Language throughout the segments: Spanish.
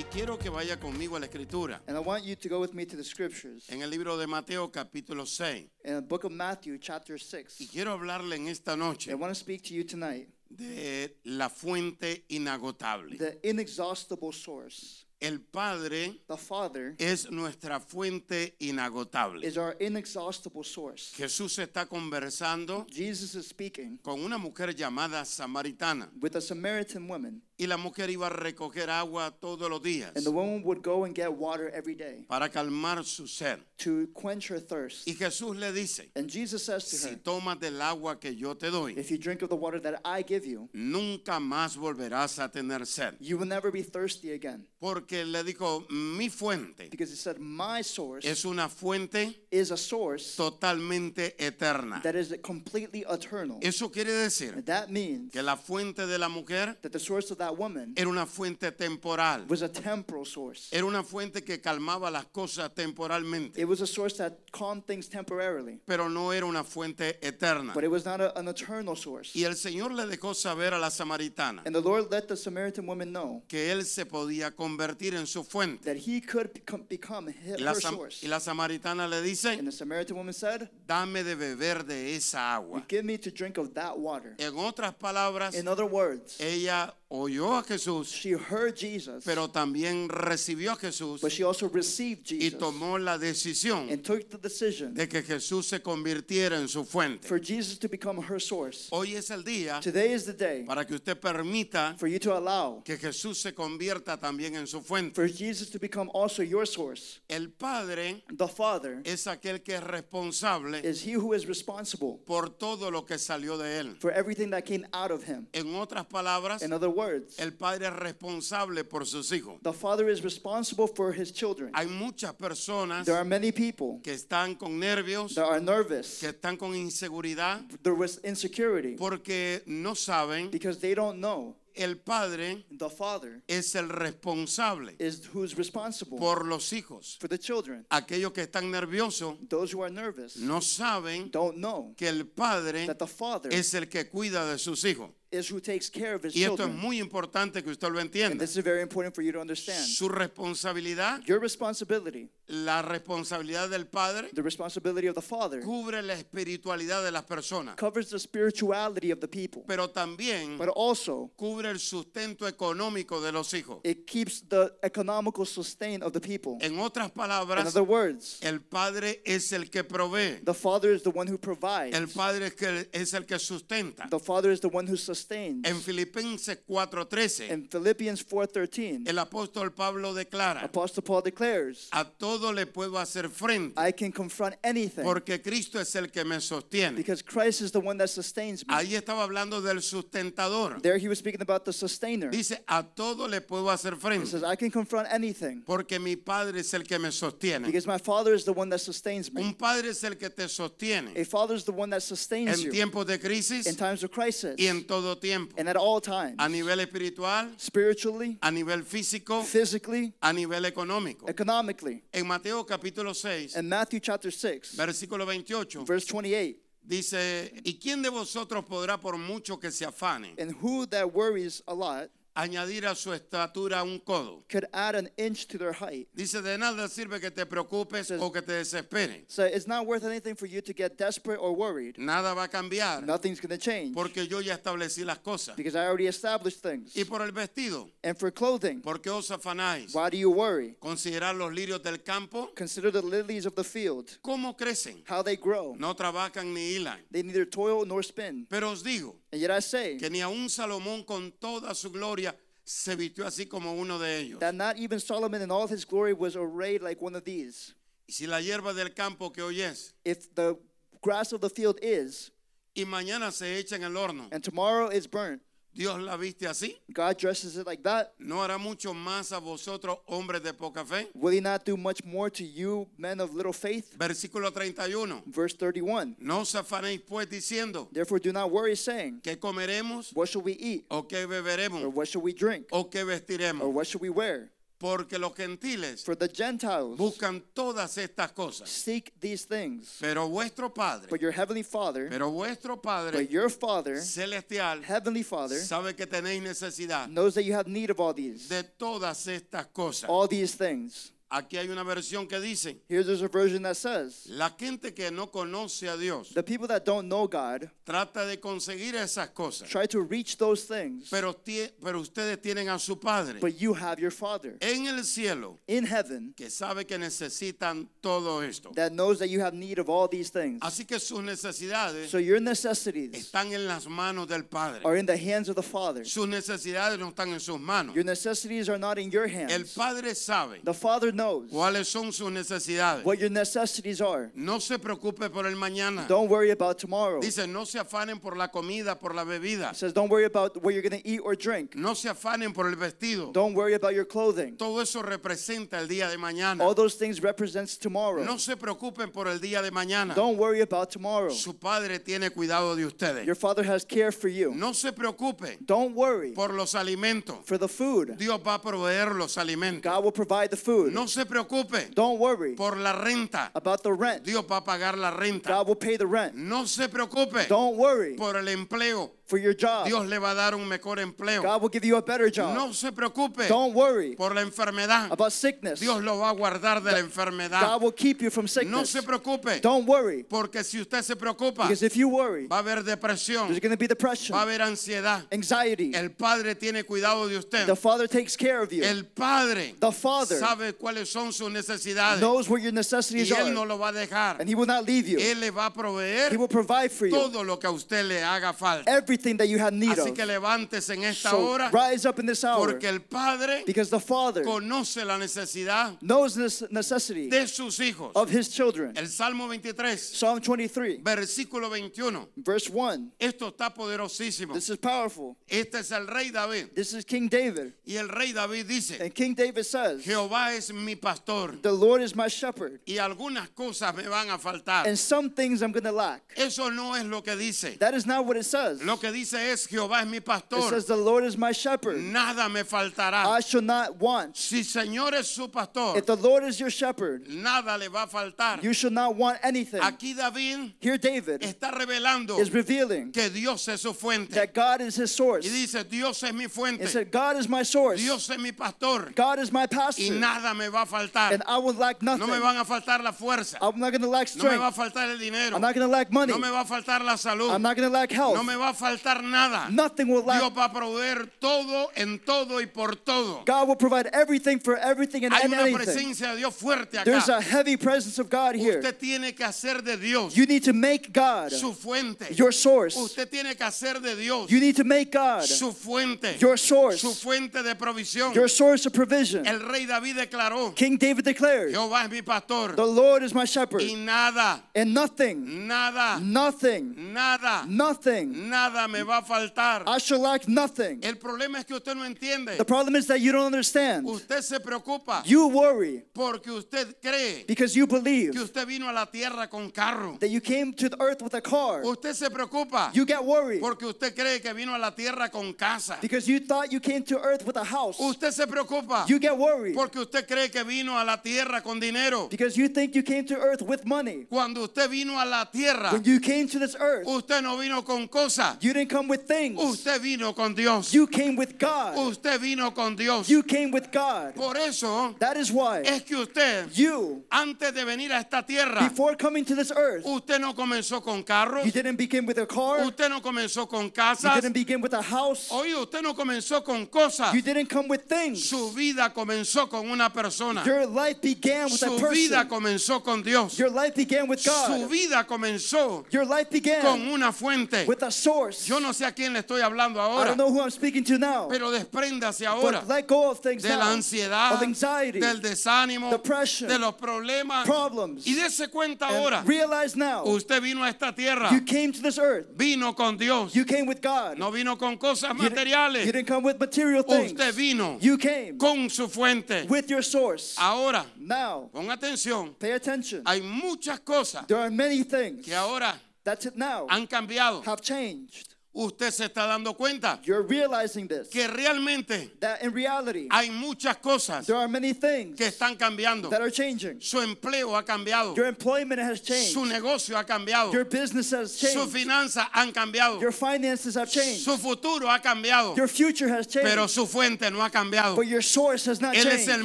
Y quiero que vaya conmigo a la escritura. And I want you to go with me to the scriptures. En el libro de Mateo capítulo 6. In the book of Matthew, chapter 6. Y quiero hablarle en esta noche I want to speak to you tonight. de la fuente inagotable. The inexhaustible source. El Padre The Father es nuestra fuente inagotable. is our inexhaustible source. Jesús está conversando Jesus is speaking con una mujer llamada samaritana with a Samaritan woman, y la mujer iba a recoger agua todos los días and the woman would go and get water every day para calmar su sed. to quench her thirst. Y Jesús le dice, And Jesus says to si her, tomas del agua que yo te doy, If you drink of the water that I give you, nunca más volverás a tener sed. you will never be thirsty again. Porque le dijo, mi fuente Because he said, My source es una fuente is a source totalmente eterna. that is completely eternal. Eso quiere decir That means que la fuente de la mujer that the source of that woman era una fuente temporal. was a temporal source. Era una fuente que calmaba las cosas temporalmente, It was a source that calmed things temporarily, pero no era una fuente eterna. but it was not a- an eternal source. Y el Señor le dejó saber a la samaritana And the Lord let the Samaritan woman know que él se podía convertir en su fuente. that he could become, become hi- Y la, her sam- source. y la samaritana le dice, And the Samaritan woman said, dame de beber de esa agua. Give me to drink of that water. En otras palabras, In other words, ella oyó a Jesús, she heard Jesus, pero también recibió a Jesús but she also received y Jesus tomó la decisión and took the decision de que Jesús se convirtiera en su fuente. for Jesus to become her source. Hoy es el día Today is the day para que usted permita for you to allow que Jesús se convierta también en su fuente. for Jesus to become also your source. El Padre The Father es aquel que es responsable is he who is responsible por todo lo que salió de él. for everything that came out of him. En otras palabras, In other words, el Padre es responsable por sus hijos. the Father is responsible for his children. Hay muchas personas There are many people que están con nervios, that are nervous. que están con inseguridad, There was insecurity porque no saben, because they don't know el Padre the Father es el responsable is who's responsible por los hijos. for the children. Aquellos que están nerviosos Those who are nervous no saben don't know que el Padre that the Father es el que cuida de sus hijos. Is who takes care of his Y esto es children. muy importante que usted lo And entienda. this is very important for you to understand. Su responsabilidad, Your responsibility, la responsabilidad del Padre, the responsibility of the Father, cubre la espiritualidad de las personas, covers the spirituality of the people, pero también but also cubre el sustento económico de los hijos. it keeps the economical sustain of the people. En otras In palabras, other words, el Padre es el que provee. the Father is the one who provides. El Padre es, que, es el que sustenta. The Father is the one who sustains. En Filipenses 4:13, In Philippians 4:13, el apóstol Pablo declara, Apostle Paul declares, a todo le puedo hacer frente, I can confront anything porque Cristo es el que me sostiene. because Christ is the one that sustains me. Ahí estaba hablando del sustentador. There he was speaking about the sustainer. He Dice, a todo le puedo hacer frente, says, I can confront anything porque mi Padre es el que me sostiene. because my Father is the one that sustains me. Un Padre es el que te sostiene A Father is the one that sustains en you tiempos de in crisis times of crisis y en todo tiempo. and at all times, A nivel espiritual, spiritually, a nivel físico, physically, a nivel económico. economically. En Mateo capítulo 6, In Matthew chapter 6, versículo 28, verse 28, dice, ¿y quién de vosotros podrá por mucho que se afane and who that worries a lot añadir a su estatura un codo? could add an inch to their height. Dice, de nada sirve que te preocupes o que te desesperes. So it's not worth anything for you to get desperate or worried. Nada va a cambiar Nothing's going to change porque yo ya establecí las cosas. because I already established things. Y por el vestido, And for clothing, ¿por qué os afanáis? why do you worry? Considerar los lirios del campo, Consider the lilies of the field, cómo crecen. how they grow. No trabajan ni hilan. They neither toil nor spin. Pero os digo And yet I say que ni aun Salomón con toda su gloria se vistió así como uno de ellos. that not even Solomon in all his glory was arrayed like one of these. Y si la hierba del campo que hoy es If the grass of the field is, y mañana se echa en el horno, and tomorrow is burnt, Dios la viste así. God dresses it like that. ¿No hará mucho más a vosotros, hombres de poca fe? Will he not do much more to you, men of little faith? Versículo 31. Verse 31. No os afanéis pues diciendo, Therefore, do not worry, saying, ¿qué comeremos? What shall we eat? ¿O qué Or beberemos? what shall we drink? ¿O qué Or vestiremos? what shall we wear? Porque los gentiles For the Gentiles buscan todas estas cosas. seek these things. Pero vuestro Padre, But your heavenly Father, pero vuestro Padre but your Father, celestial heavenly Father, sabe que tenéis necesidad knows that you have need of all these, de todas estas cosas. all these things. Aquí hay una versión que dice, Here's there's a version that says, la gente que no conoce a Dios the people that don't know God trata de conseguir esas cosas, try to reach those things, pero, tie- pero ustedes tienen a su Padre but you have your Father en el cielo in heaven que sabe que necesitan todo esto. that knows that you have need of all these things. Así que sus necesidades So your necessities están en las manos del Padre. are in the hands of the Father. Sus necesidades no están en sus manos. Your necessities are not in your El hands. Padre sabe The Father knows cuáles son sus necesidades. what your necessities are. No se preocupe por el mañana. Don't worry about tomorrow. Dice, no se afanen por la comida, por la bebida. It says, don't worry about what you're going to eat or drink. No se afanen por el vestido. Don't worry about your clothing. Todo eso representa el día de mañana. All those things represents tomorrow. No se preocupen por el día de mañana. Don't worry about tomorrow. Su Padre tiene cuidado de ustedes. Your Father has care for you. No se preocupe Don't worry por los alimentos. for the food. Dios va a proveer los alimentos. God will provide the food. No se preocupe Don't worry por la renta. about the rent. Dios va a pagar la renta. God will pay the rent. No se preocupe Don't worry por el empleo. For your job. Dios le va a dar un mejor empleo. God will give you a better job. No se preocupe Don't worry por la enfermedad. about sickness. Dios lo va a guardar de la enfermedad. God will keep you from No sickness. se preocupe, Don't worry porque si usted se preocupa, because if you worry, va a haber depresión, there's going to be depression, va a haber ansiedad. anxiety. El Padre tiene cuidado de usted. The Father takes care of you. El Padre The Father sabe cuáles son sus necesidades knows what your y necessities Él no are, lo va a dejar. and He will not leave you. Él le va a He proveer will provide for you todo lo que a usted le haga falta. Everything that you have need Así of. que levántese en esta So hora rise up in this hour porque el Padre because the Father conoce la necesidad knows this necessity de sus hijos. of His children. El Salmo 23, Psalm 23, versículo 21. verse 1. Esto está poderosísimo. This is powerful. Este es el rey David. This is King David. Y el rey David dice, And King David says, Jehová es mi pastor The Lord is my shepherd, y algunas cosas me van a faltar. and some things I'm going to lack. Eso no es lo que dice. That is not what it says. Lo que dice es, Jehová es mi It pastor. says, The Lord is my shepherd. Nada me faltará. I shall not want. Si Señor es su pastor, If the Lord is your shepherd, nada le va a faltar. you shall not want anything. Aquí David Here, David está revelando is revealing que Dios es su fuente. that God is his source. Y dice, Dios es mi It fuente. said, God is my source. Dios es mi pastor. God is my Y pastor. nada me va a faltar. And I will lack No nothing. me van a faltar la fuerza. I'm not going to lack No me va a strength. faltar el dinero. I'm not going to lack money. No me va a faltar la salud. I'm not going to lack health. No me va a faltar nada. Nothing will Dios lack. va a proveer todo en todo y por todo. God will provide everything for everything and Hay and una anything. presencia de Dios fuerte There's a heavy presence of God here. Usted tiene que hacer de Dios You need to make God su fuente. your source. Usted tiene que hacer de Dios You need to make God su fuente. your source, Su fuente de provisión. your source of provision. El rey David declaró, King David declared, Jehová es mi pastor. The Lord is my shepherd, Y nada, and nothing, nada, nothing, nada, nothing, nada me va a faltar. I shall lack nothing. El problema es que usted no entiende. The problem is that you don't understand. Usted se preocupa You worry porque usted cree because you believe que usted vino a la tierra con carro. that you came to the earth with a car. Usted se preocupa You get worried porque usted cree que vino a la tierra con casa. because you thought you came to earth with a house. Usted se preocupa You get worried porque usted cree que vino a la tierra con dinero. because you think you came to earth with money. Cuando usted vino a la tierra, When you came to this earth, usted no vino con cosas. you didn't come with things. Usted vino con Dios. You came with God. Usted vino con Dios. You came with God. Por eso That is why es que usted, you, antes de venir a esta tierra, before coming to this earth, usted no comenzó con carros, you didn't begin with a car. usted no comenzó con You casas, didn't begin with a house. oye, usted no comenzó con cosas. You didn't come with things. Su vida comenzó con una persona. Your life began with a Su vida person. comenzó con Dios. Your life began with Su God. vida comenzó Your life con began una fuente. with a source. Yo no sé a quién le estoy hablando I ahora, don't know who I'm speaking to now. pero despréndase ahora But let go of things de la now. ansiedad, of anxiety, del desánimo, depression, de los problemas. problems. Y dése cuenta and ahora, realize now usted vino a esta tierra, you came to this earth. vino con Dios, You came with God. no vino con cosas you, didn't, materiales. didn't come with material things. Usted vino you came con su fuente. with your source. Ahora, now, con atención, pay attention. hay muchas cosas there are many things que ahora that it now han cambiado. have changed. Usted se está dando cuenta You're realizing this. que realmente that in reality, hay muchas cosas there are many things que están cambiando. that are changing. Su empleo ha cambiado. Your employment has changed. Su negocio ha cambiado. Your business has Sus changed. finanzas han cambiado. Your finances have changed. Su futuro ha cambiado. Your future has changed. Pero su fuente no ha cambiado. But your source has not Él es changed. el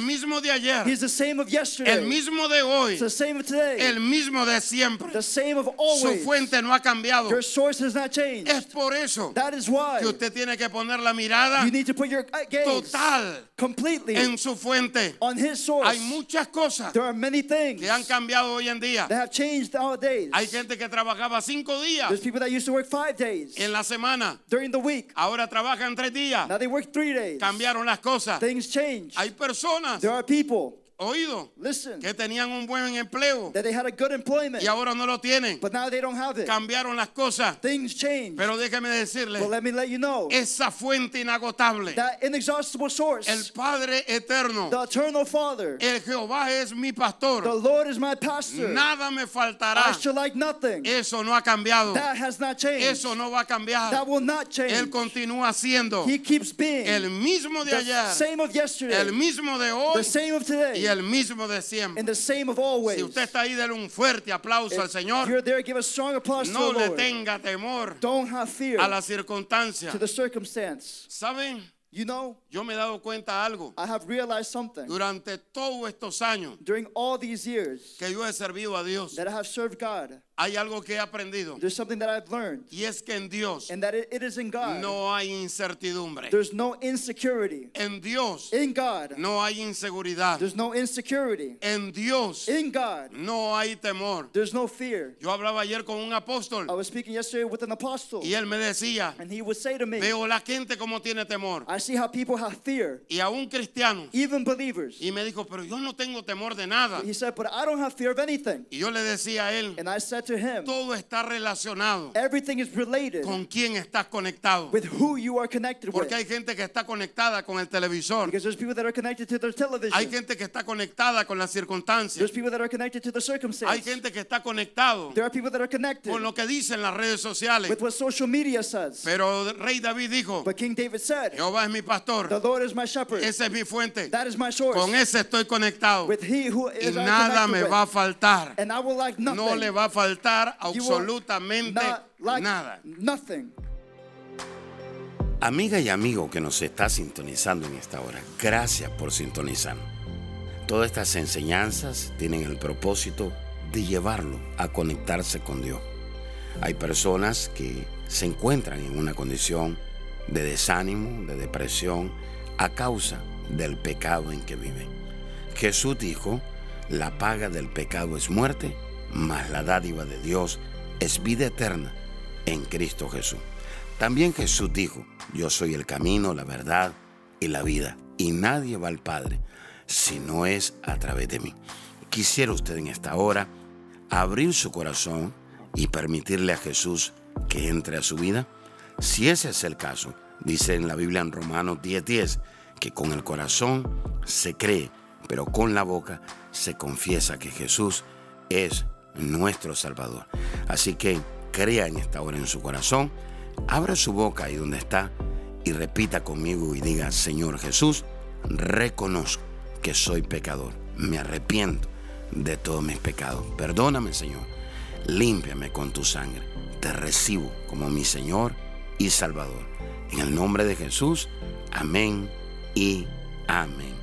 mismo de ayer, He's the same of yesterday. el mismo de hoy, It's the same of today. el mismo de siempre. the same of Su fuente no ha cambiado. Your source has not changed. Es por eso that is why que usted tiene que poner la mirada you need to put your gaze total completely en su fuente. on His source. Hay muchas cosas there are many things que han cambiado hoy en día. that have changed nowadays. Hay gente que trabajaba cinco días There's people that used to work five days en la semana, during the week. ahora trabajan tres días. Now they work three days. Cambiaron las cosas. Things change. Hay personas, There are people, oído, listen, que tenían un buen empleo that they had a good employment, y ahora no lo tienen. but now they don't have it. Cambiaron las cosas. Things change. Pero déjeme decirle, But let me let you know esa fuente inagotable, that inexhaustible source, el Padre eterno, the eternal Father, el Jehová es mi the pastor, Lord is my pastor. nada me I faltará. shall like nothing. Eso no ha cambiado, That has not changed. eso no va a cambiar. That will not change. Él continúa siendo He keeps being el mismo de the ayer, same of yesterday, el mismo de hoy the same of today, y el mismo de siempre. and the same of always. Si usted está ahí, dele un fuerte aplauso al If Señor. you're there, give a strong applause No to the le Lord. tenga temor Don't have fear a la circunstancia. to the circumstance. ¿Saben? You know, Yo me he dado cuenta de algo. I have realized something Durante todos estos años during all these years que yo he servido a Dios, that I have served God. Hay algo que he aprendido. There's something that I've learned, Y es que en Dios and that it, it is in God. no hay incertidumbre. There's no insecurity. En Dios In God, no hay inseguridad. there's no insecurity. En Dios In God, no hay temor. there's no fear. Yo hablaba ayer con un apóstol I was speaking yesterday with an apostle, y él me decía, and he would say to me, veo la gente como tiene temor. I see how people have fear, Y aún cristianos. even believers. Y me dijo, pero yo no tengo temor de nada. He said, But I don't have fear of anything. Y yo le decía a él, And I said to him, todo está relacionado Everything is related con quién estás conectado. with who you are connected with. Porque hay gente que está conectada con el televisor. Because there's people that are connected to their television. Hay gente que está conectada con las circunstancias. There's people that are connected to the Hay circumstance. gente que está conectado There are people that are connected con lo que dicen las redes sociales. with what social media says. Pero Rey David dijo, But King David said, Jehová es mi The pastor. Lord is my shepherd. Esa es mi fuente. That is my source. Con ese estoy conectado. With he who Y is I nada me with. va a faltar. And I will lack nothing. No le va a faltar Will absolutamente nada. Nothing. Amiga y amigo que nos está sintonizando en esta hora, gracias por sintonizar. Todas estas enseñanzas tienen el propósito de llevarlo a conectarse con Dios. Hay personas que se encuentran en una condición de desánimo, de depresión, a causa del pecado en que viven. Jesús dijo, la paga del pecado es muerte, mas la dádiva de Dios es vida eterna en Cristo Jesús. También Jesús dijo, yo soy el camino, la verdad y la vida, y nadie va al Padre si no es a través de mí. Quisiera usted en esta hora abrir su corazón y permitirle a Jesús que entre a su vida. Si ese es el caso, dice en la Biblia en Romanos 10:10, que con el corazón se cree, pero con la boca se confiesa que Jesús es nuestro Salvador. Así que crea en esta hora en su corazón, abra su boca ahí donde está y repita conmigo y diga, Señor Jesús, reconozco que soy pecador, me arrepiento de todos mis pecados. Perdóname, Señor, límpiame con tu sangre, te recibo como mi Señor y Salvador. En el nombre de Jesús, amén y amén.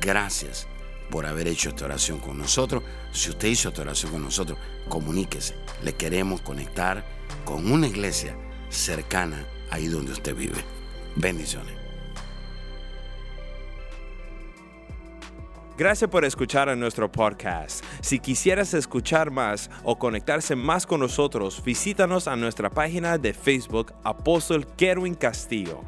Gracias por haber hecho esta oración con nosotros. Si usted hizo esta oración con nosotros, comuníquese. Le queremos conectar con una iglesia cercana ahí donde usted vive. Bendiciones. Gracias por escuchar a nuestro podcast. Si quisieras escuchar más o conectarse más con nosotros, visítanos a nuestra página de Facebook Apóstol Kerwin Castillo.